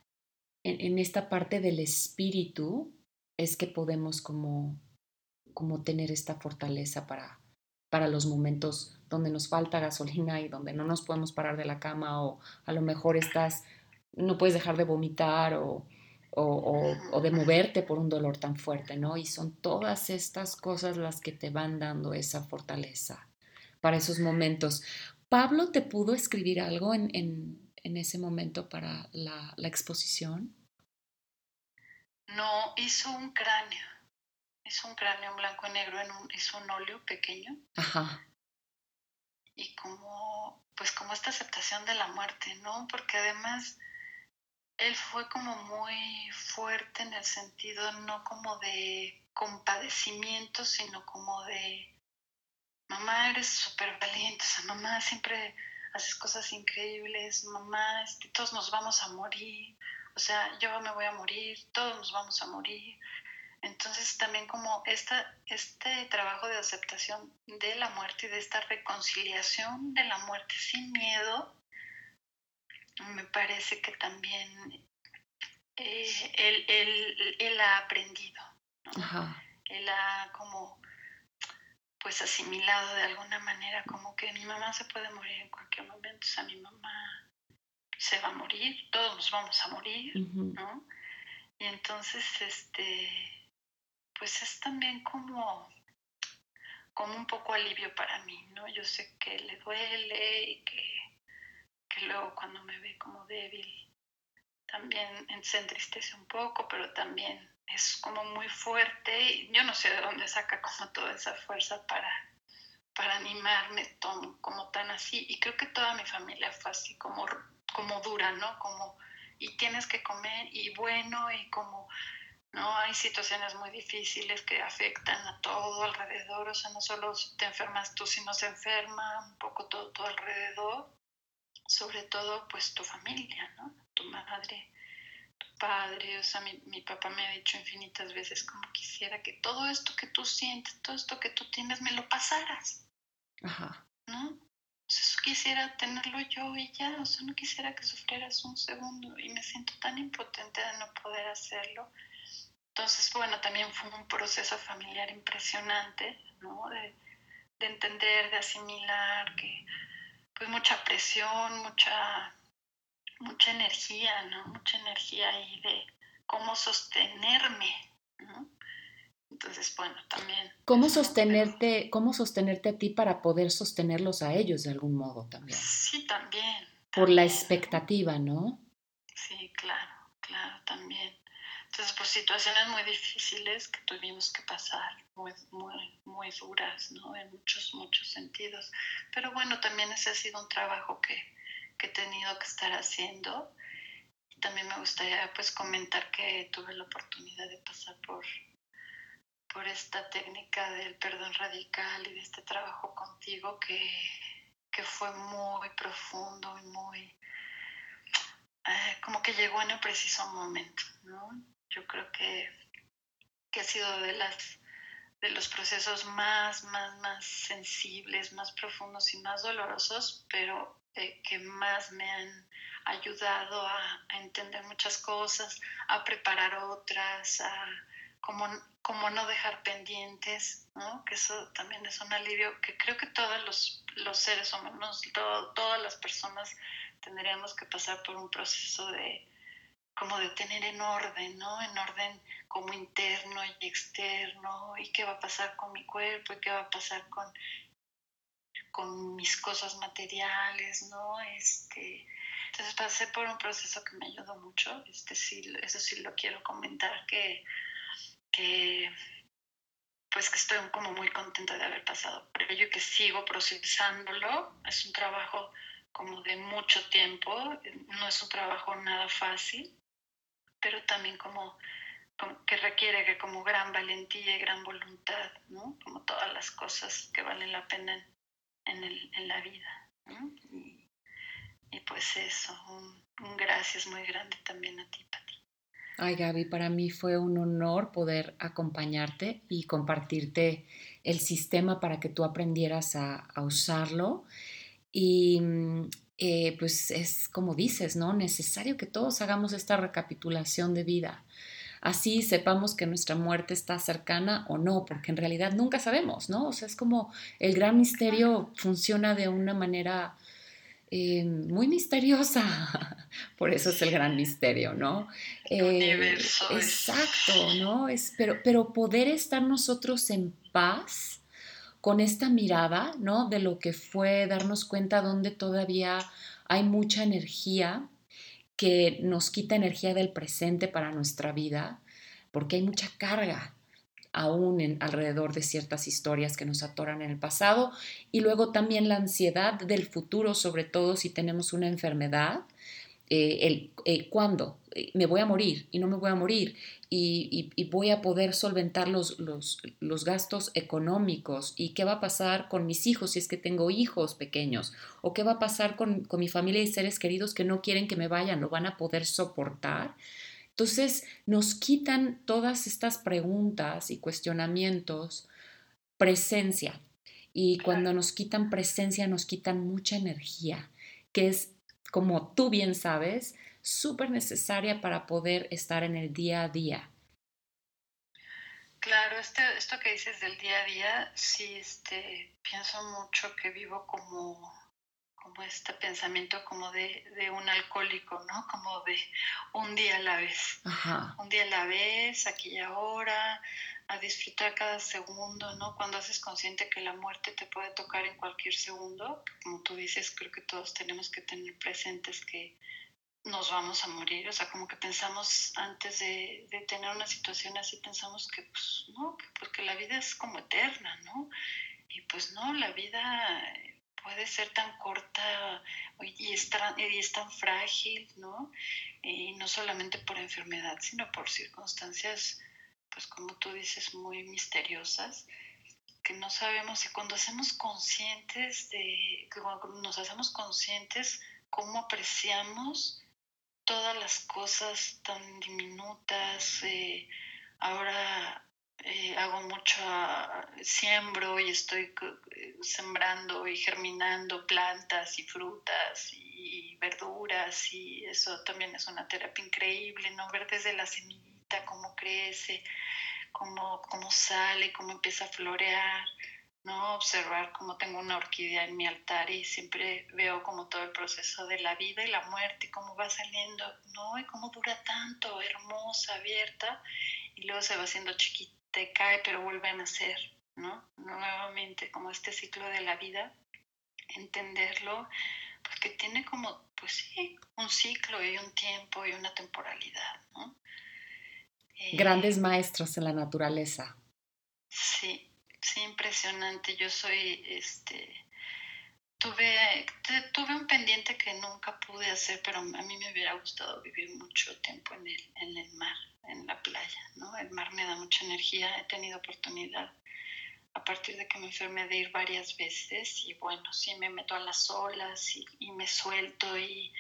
en, esta parte del espíritu es que podemos como, como tener esta fortaleza para, para los momentos donde nos falta gasolina y donde no nos podemos parar de la cama o a lo mejor estás no puedes dejar de vomitar o, o, de moverte por un dolor tan fuerte, ¿no? Y son todas estas cosas las que te van dando esa fortaleza para esos momentos. ¿Pablo te pudo escribir algo en, en, ese momento para la, la, exposición? No, hizo un cráneo. Hizo un cráneo en blanco y negro, en un, hizo un óleo pequeño. Ajá. Y como, pues como esta aceptación de la muerte, ¿no? Porque además él fue como muy fuerte en el sentido no como de compadecimiento, sino como de, mamá, eres súper valiente, o sea, mamá, siempre haces cosas increíbles, mamá, este, todos nos vamos a morir, o sea, yo me voy a morir, todos nos vamos a morir. Entonces también como esta, este trabajo de aceptación de la muerte y de esta reconciliación de la muerte sin miedo, me parece que también eh, él, él, ha aprendido, él ha como pues asimilado de alguna manera como que mi mamá se puede morir en cualquier momento, o sea, mi mamá se va a morir, todos nos vamos a morir, ¿no? Y entonces, este, pues es también como, como un poco alivio para mí, ¿no? Yo sé que le duele y que que luego cuando me ve como débil también se entristece un poco, pero también es como muy fuerte. Y yo no sé de dónde saca como toda esa fuerza para, para animarme como tan así. Y creo que toda mi familia fue así como, como dura, ¿no? Como y tienes que comer y bueno y como no hay situaciones muy difíciles que afectan a todo alrededor, o sea, no solo te enfermas tú, sino se enferma un poco todo, todo alrededor sobre todo pues tu familia, ¿no? Tu madre, tu padre, o sea, mi, papá me ha dicho infinitas veces como quisiera que todo esto que tú sientes, todo esto que tú tienes, me lo pasaras. Ajá. ¿No? O sea, eso quisiera tenerlo yo y ya, o sea, no quisiera que sufrieras un segundo y me siento tan impotente de no poder hacerlo. Entonces, bueno, también fue un proceso familiar impresionante, ¿no? De, de entender, de asimilar que pues mucha presión, mucha, mucha energía, ¿no? Mucha energía ahí de cómo sostenerme, ¿no? Entonces, bueno, también. ¿Cómo sostenerte, cómo sostenerte a ti para poder sostenerlos a ellos de algún modo también? Sí, también. Por la expectativa, ¿no? Sí, claro, claro, también. Entonces, pues situaciones muy difíciles que tuvimos que pasar, muy, muy, muy duras, ¿no? En muchos, muchos sentidos. Pero bueno, también ese ha sido un trabajo que, que he tenido que estar haciendo. También me gustaría pues comentar que tuve la oportunidad de pasar por, por esta técnica del perdón radical y de este trabajo contigo que, que fue muy profundo y muy, eh, como que llegó en el preciso momento, ¿no? Yo creo que, que ha sido de las de los procesos más, más, más sensibles, más profundos y más dolorosos, pero eh, que más me han ayudado a, entender muchas cosas, a preparar otras, a como, como no dejar pendientes, ¿no? que eso también es un alivio que creo que todos los, los seres humanos, todas las personas tendríamos que pasar por un proceso de como de tener en orden, ¿no? En orden como interno y externo, y qué va a pasar con mi cuerpo, y qué va a pasar con, con mis cosas materiales, ¿no? Este, entonces pasé por un proceso que me ayudó mucho, este, sí, eso sí lo quiero comentar, que, que pues que estoy como muy contenta de haber pasado por ello que sigo procesándolo, es un trabajo como de mucho tiempo, no es un trabajo nada fácil, pero también como, que requiere que como gran valentía y gran voluntad, ¿no? Como todas las cosas que valen la pena en, en la vida, y, pues eso, un, un, gracias muy grande también a ti, Pati. Ay, Gaby, para mí fue un honor poder acompañarte y compartirte el sistema para que tú aprendieras a, a usarlo. Y mm, eh, pues es como dices, ¿no? Necesario que todos hagamos esta recapitulación de vida. Así sepamos que nuestra muerte está cercana o no, porque en realidad nunca sabemos, ¿no? O sea, es como el gran misterio funciona de una manera eh, muy misteriosa. Por eso es el gran misterio, ¿no? Eh, exacto, ¿no? Es, pero, pero poder estar nosotros en paz con esta mirada, ¿no? De lo que fue darnos cuenta donde todavía hay mucha energía que nos quita energía del presente para nuestra vida, porque hay mucha carga aún alrededor de ciertas historias que nos atoran en el pasado y luego también la ansiedad del futuro, sobre todo si tenemos una enfermedad, eh, el eh, cuándo eh, me voy a morir y no me voy a morir. Y, voy a poder solventar los, los, gastos económicos. Y qué va a pasar con mis hijos si es que tengo hijos pequeños o qué va a pasar con, con mi familia y seres queridos que no quieren que me vayan, lo van a poder soportar. Entonces nos quitan todas estas preguntas y cuestionamientos presencia. Y cuando nos quitan presencia, nos quitan mucha energía, que es como tú bien sabes, súper necesaria para poder estar en el día a día. Claro, este, esto que dices del día a día, sí, este, pienso mucho que vivo como, como este pensamiento como de, de, un alcohólico, ¿no? Como de un día a la vez. Un día a la vez, aquí y ahora, a disfrutar cada segundo, ¿no? Cuando haces consciente que la muerte te puede tocar en cualquier segundo, como tú dices, creo que todos tenemos que tener presentes que nos vamos a morir, o sea, como que pensamos antes de, tener una situación así, pensamos que pues no, que, pues, que la vida es como eterna, ¿no? Y pues no, la vida puede ser tan corta y es tan, y es tan frágil, ¿no? Y no solamente por enfermedad, sino por circunstancias pues como tú dices, muy misteriosas, que no sabemos y cuando hacemos conscientes de, cuando nos hacemos conscientes cómo apreciamos todas las cosas tan diminutas, eh, ahora eh, hago mucho, siembro y estoy eh, sembrando y germinando plantas y frutas y verduras y eso también es una terapia increíble, ¿no? Ver desde la semilla cómo crece, cómo, cómo sale, cómo empieza a florear, ¿no? Observar cómo tengo una orquídea en mi altar y siempre veo como todo el proceso de la vida y la muerte, cómo va saliendo, ¿no? Y cómo dura tanto, hermosa, abierta, y luego se va haciendo chiquita cae, pero vuelve a nacer, ¿no? Nuevamente, como este ciclo de la vida, entenderlo, porque tiene como, pues sí, un ciclo y un tiempo y una temporalidad, ¿no? Grandes maestros en la naturaleza. Sí, sí, impresionante. Yo soy, este, tuve, tuve un pendiente que nunca pude hacer, pero a mí me hubiera gustado vivir mucho tiempo en el, en el mar, en la playa, ¿no? El mar me da mucha energía, he tenido oportunidad a partir de que me enfermé de ir varias veces y bueno, sí me meto a las olas y, y me suelto y,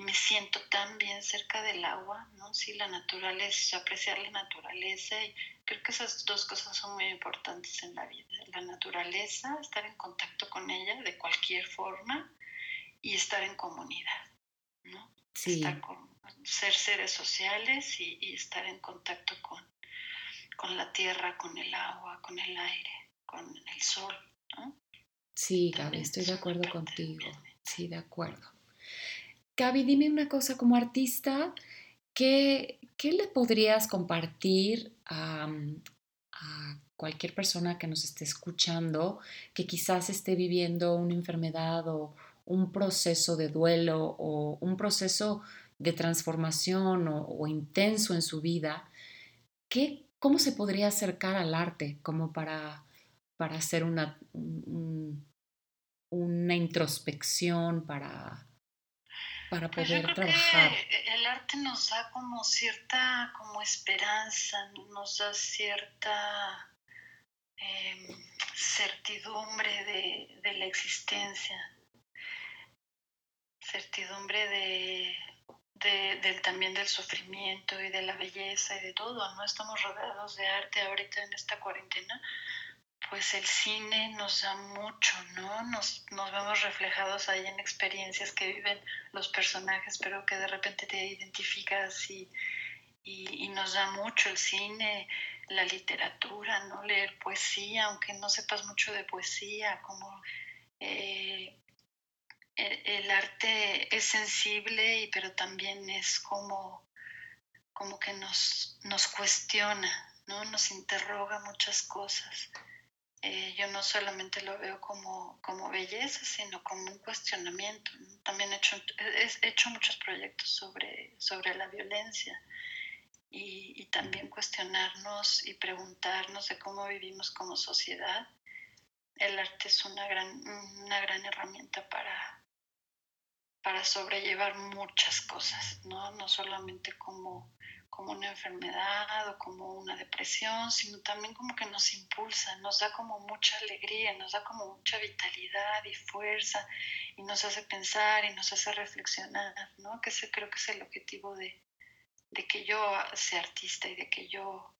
y, me siento tan bien cerca del agua, ¿no? Sí, la naturaleza, apreciar la naturaleza y creo que esas dos cosas son muy importantes en la vida. La naturaleza, estar en contacto con ella de cualquier forma y estar en comunidad, ¿no? Sí. Estar con, ser seres sociales y, y estar en contacto con, con la tierra, con el agua, con el aire con el sol. ¿no? Sí, Gaby, estoy de acuerdo contigo. Sí, de acuerdo. Gaby, dime una cosa, como artista, ¿qué, qué le podrías compartir a, a cualquier persona que nos esté escuchando que quizás esté viviendo una enfermedad o un proceso de duelo o un proceso de transformación o, o intenso en su vida? ¿Qué, ¿Cómo se podría acercar al arte como para para hacer una, una introspección, para, para pues poder yo creo trabajar. Que el arte nos da como cierta como esperanza, nos da cierta em, certidumbre de, de, la existencia, certidumbre de, de, del, también del sufrimiento y de la belleza y de todo, ¿no? Estamos rodeados de arte ahorita en esta cuarentena, pues el cine nos da mucho, ¿no? Nos, nos, vemos reflejados ahí en experiencias que viven los personajes, pero que de repente te identificas y, y, nos da mucho el cine, la literatura, ¿no? Leer poesía, aunque no sepas mucho de poesía, como eh, el, arte es sensible, pero también es como, como que nos, nos cuestiona, ¿no? Nos interroga muchas cosas. Eh, yo no solamente lo veo como, como belleza, sino como un cuestionamiento. También he hecho, he hecho muchos proyectos sobre, sobre la violencia y, y, también cuestionarnos y preguntarnos de cómo vivimos como sociedad. El arte es una gran, una gran herramienta para, para sobrellevar muchas cosas, ¿no? no solamente como como una enfermedad o como una depresión, sino también como que nos impulsa, nos da como mucha alegría, nos da como mucha vitalidad y fuerza y nos hace pensar y nos hace reflexionar, ¿no? Que ese creo que es el objetivo de, de que yo sea artista y de que yo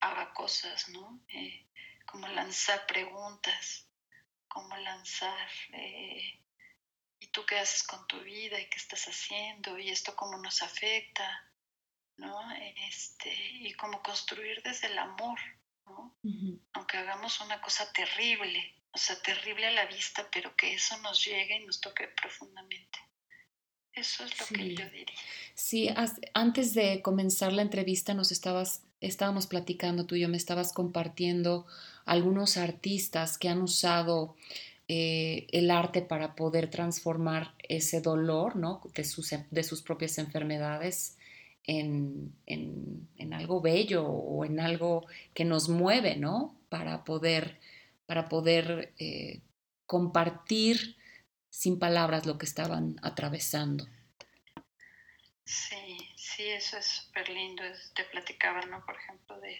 haga cosas, ¿no? Eh, como lanzar preguntas, como lanzar... Eh, ¿Y tú qué haces con tu vida? ¿Y qué estás haciendo? ¿Y esto cómo nos afecta? ¿No? Este, y como construir desde el amor, ¿no? Aunque hagamos una cosa terrible, o sea, terrible a la vista, pero que eso nos llegue y nos toque profundamente. Eso es lo que yo diría. Sí, antes de comenzar la entrevista nos estabas, estábamos platicando, tú y yo me estabas compartiendo algunos artistas que han usado eh, el arte para poder transformar ese dolor, ¿no? De sus, de sus propias enfermedades en, en, algo bello o en algo que nos mueve, ¿no? Para poder, para poder eh, compartir sin palabras lo que estaban atravesando. Sí, sí, eso es súper lindo. Te platicaba, ¿no? Por ejemplo, de,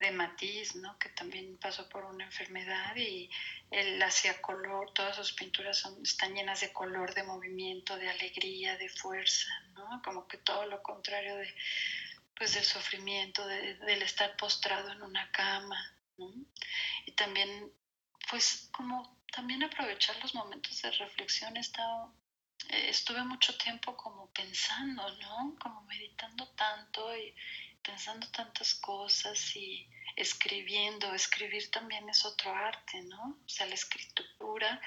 de Matisse, ¿no? que también pasó por una enfermedad y él hacía color, todas sus pinturas son, están llenas de color, de movimiento, de alegría, de fuerza, ¿no? como que todo lo contrario de, pues, del sufrimiento, de, del estar postrado en una cama. ¿no? Y también, pues como también aprovechar los momentos de reflexión, estaba, eh, estuve mucho tiempo como pensando, ¿no? Como meditando tanto y pensando tantas cosas y escribiendo. Escribir también es otro arte, ¿no? O sea, la escritura,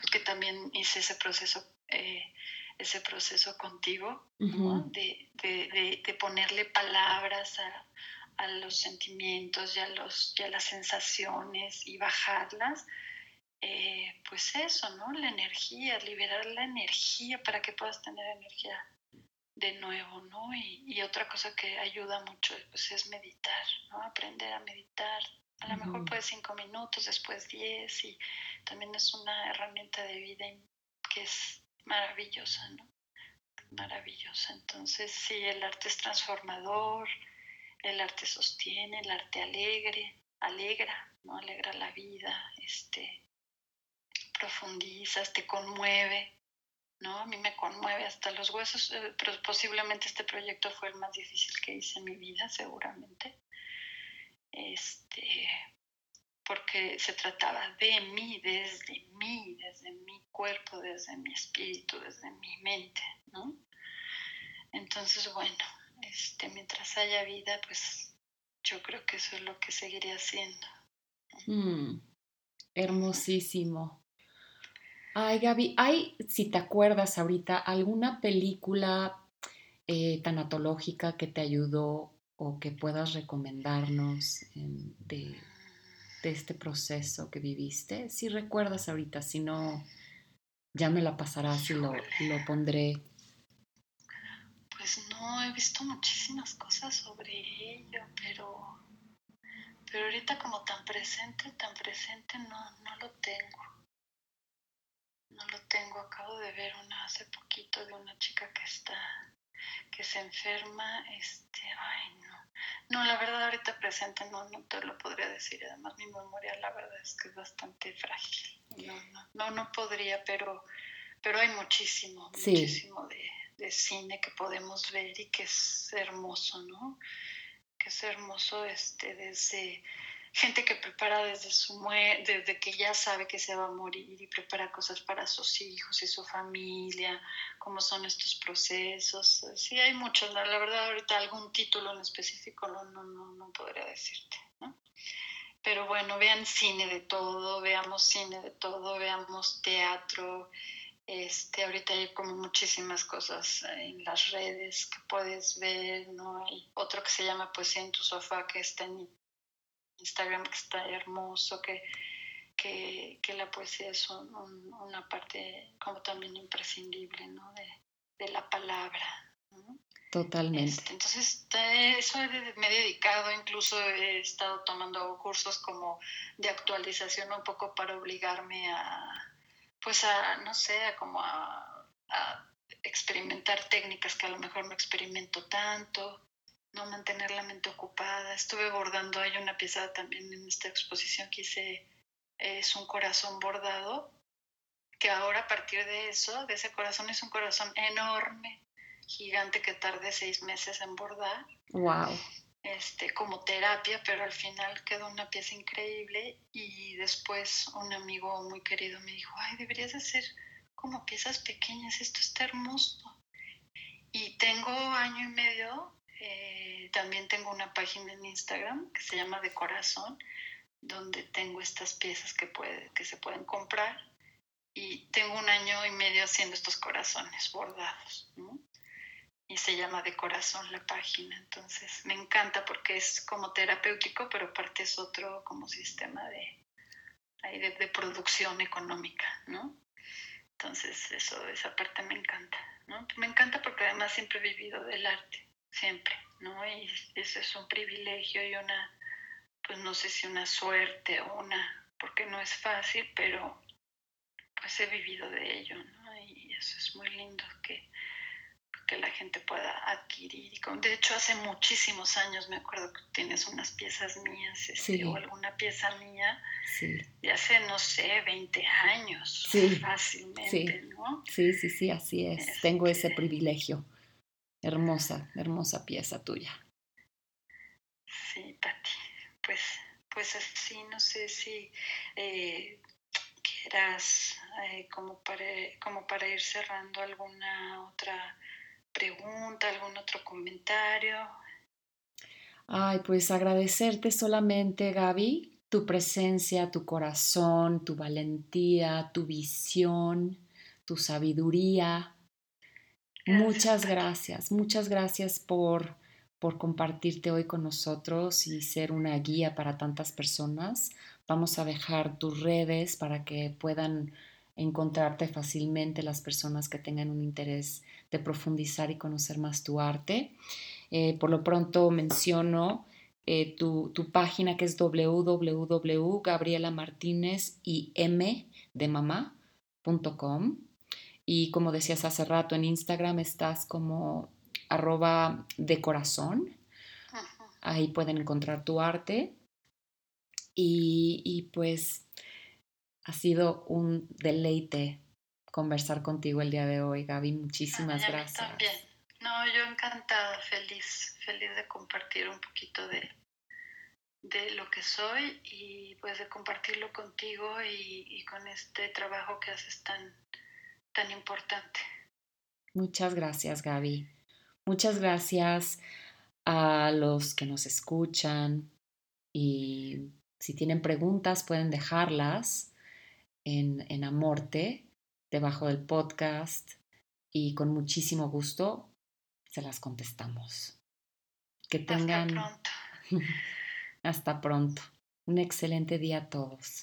porque también hice ese proceso, eh, ese proceso contigo, ¿no? de, de, de, ponerle palabras a, a, los sentimientos y a, los, y a las sensaciones y bajarlas. Eh, pues eso, ¿no? La energía, liberar la energía para que puedas tener energía de nuevo, ¿no? Y, y, otra cosa que ayuda mucho pues, es meditar, ¿no? Aprender a meditar A lo mejor puede cinco minutos, después diez, y también es una herramienta de vida que es maravillosa, ¿no? Maravillosa. Entonces, sí, el arte es transformador, el arte sostiene, el arte alegre, alegra, ¿no? Alegra la vida, este, profundizas, te conmueve, ¿no? A mí me conmueve hasta los huesos, eh, pero posiblemente este proyecto fue el más difícil que hice en mi vida, seguramente. Este, porque se trataba de mí, desde mí, desde mi cuerpo, desde mi espíritu, desde mi mente, ¿no? Entonces, bueno, este, mientras haya vida, pues yo creo que eso es lo que seguiré haciendo. Mm, hermosísimo. Ay, Gaby, ¿hay, si te acuerdas ahorita, alguna película eh, tanatológica que te ayudó o que puedas recomendarnos de, este proceso que viviste? Si recuerdas ahorita, si no, ya me la pasarás y lo, lo pondré. Pues no, he visto muchísimas cosas sobre ello, pero, pero ahorita como tan presente, tan presente, no, no lo tengo no lo tengo. Acabo de ver una hace poquito de una chica que está, que se enferma. Este, ay, no. No, la verdad ahorita presente no, no te lo podría decir. Además mi memoria la verdad es que es bastante frágil. No, no, no, no podría, pero, pero hay muchísimo, muchísimo de, de cine que podemos ver y que es hermoso, ¿no? Que es hermoso este, desde gente que prepara desde su desde que ya sabe que se va a morir y prepara cosas para sus hijos y su familia, cómo son estos procesos. Sí, hay muchos, la, verdad ahorita algún título en específico no, no, no, no podría decirte, ¿no? Pero bueno, vean cine de todo, veamos cine de todo, veamos teatro. Este, ahorita hay como muchísimas cosas en las redes que puedes ver, ¿no? Hay otro que se llama Poesía en tu sofá que está en Instagram que está hermoso, que, que, la poesía es una parte como también imprescindible ¿no? de, la palabra. Totalmente. Este, entonces, eso me he dedicado, incluso he estado tomando cursos como de actualización un poco para obligarme a, pues a, no sé, a como a, a experimentar técnicas que a lo mejor no experimento tanto, no mantener la mente ocupada. Estuve bordando, hay una pieza también en esta exposición que hice, es un corazón bordado, que ahora a partir de eso, de ese corazón, es un corazón enorme, gigante que tardé seis meses en bordar. Wow. Este, como terapia, pero al final quedó una pieza increíble y después un amigo muy querido me dijo, ay, deberías hacer como piezas pequeñas, esto está hermoso. Y tengo año y medio eh, también tengo una página en Instagram que se llama De Corazón, donde tengo estas piezas que, se pueden comprar y tengo un año y medio haciendo estos corazones bordados. Y se llama De Corazón la página. Entonces me encanta porque es como terapéutico, pero aparte es otro como sistema de, de, de producción económica, ¿no? Entonces eso, esa parte me encanta, ¿no? Me encanta porque además siempre he vivido del arte siempre, ¿no? Y eso es un privilegio y una, pues no sé si una suerte o una, porque no es fácil, pero pues he vivido de ello, ¿no? Y eso es muy lindo que, que la gente pueda adquirir. De hecho, hace muchísimos años me acuerdo que tienes unas piezas mías, este, o alguna pieza mía, sí. de hace, no sé, 20 años, fácilmente, ¿no? Sí, sí, sí, así es. Tengo ese este privilegio. Hermosa, hermosa pieza tuya. Sí, Pati. Pues, pues así, no sé si eh, quieras, eh, como, para, como para ir cerrando, alguna otra pregunta, algún otro comentario. Ay, pues agradecerte solamente, Gaby, tu presencia, tu corazón, tu valentía, tu visión, tu sabiduría, Muchas gracias, muchas gracias por, por compartirte hoy con nosotros y ser una guía para tantas personas. Vamos a dejar tus redes para que puedan encontrarte fácilmente las personas que tengan un interés de profundizar y conocer más tu arte. Eh, por lo pronto menciono eh, tu, tu, página que es www.gabrielamartinezim de mamá.com. Y como decías hace rato, en Instagram estás como arroba de corazón. Ahí pueden encontrar tu arte. Y, y, pues ha sido un deleite conversar contigo el día de hoy, Gaby. Muchísimas gracias. También. No, yo encantada, feliz, feliz de compartir un poquito de, de lo que soy y pues de compartirlo contigo y, y con este trabajo que haces tan, tan importante. Muchas gracias, Gaby. Muchas gracias a los que nos escuchan y si tienen preguntas pueden dejarlas en, en Amorte, debajo del podcast y con muchísimo gusto se las contestamos. Que tengan... Hasta pronto. Hasta pronto. Un excelente día a todos.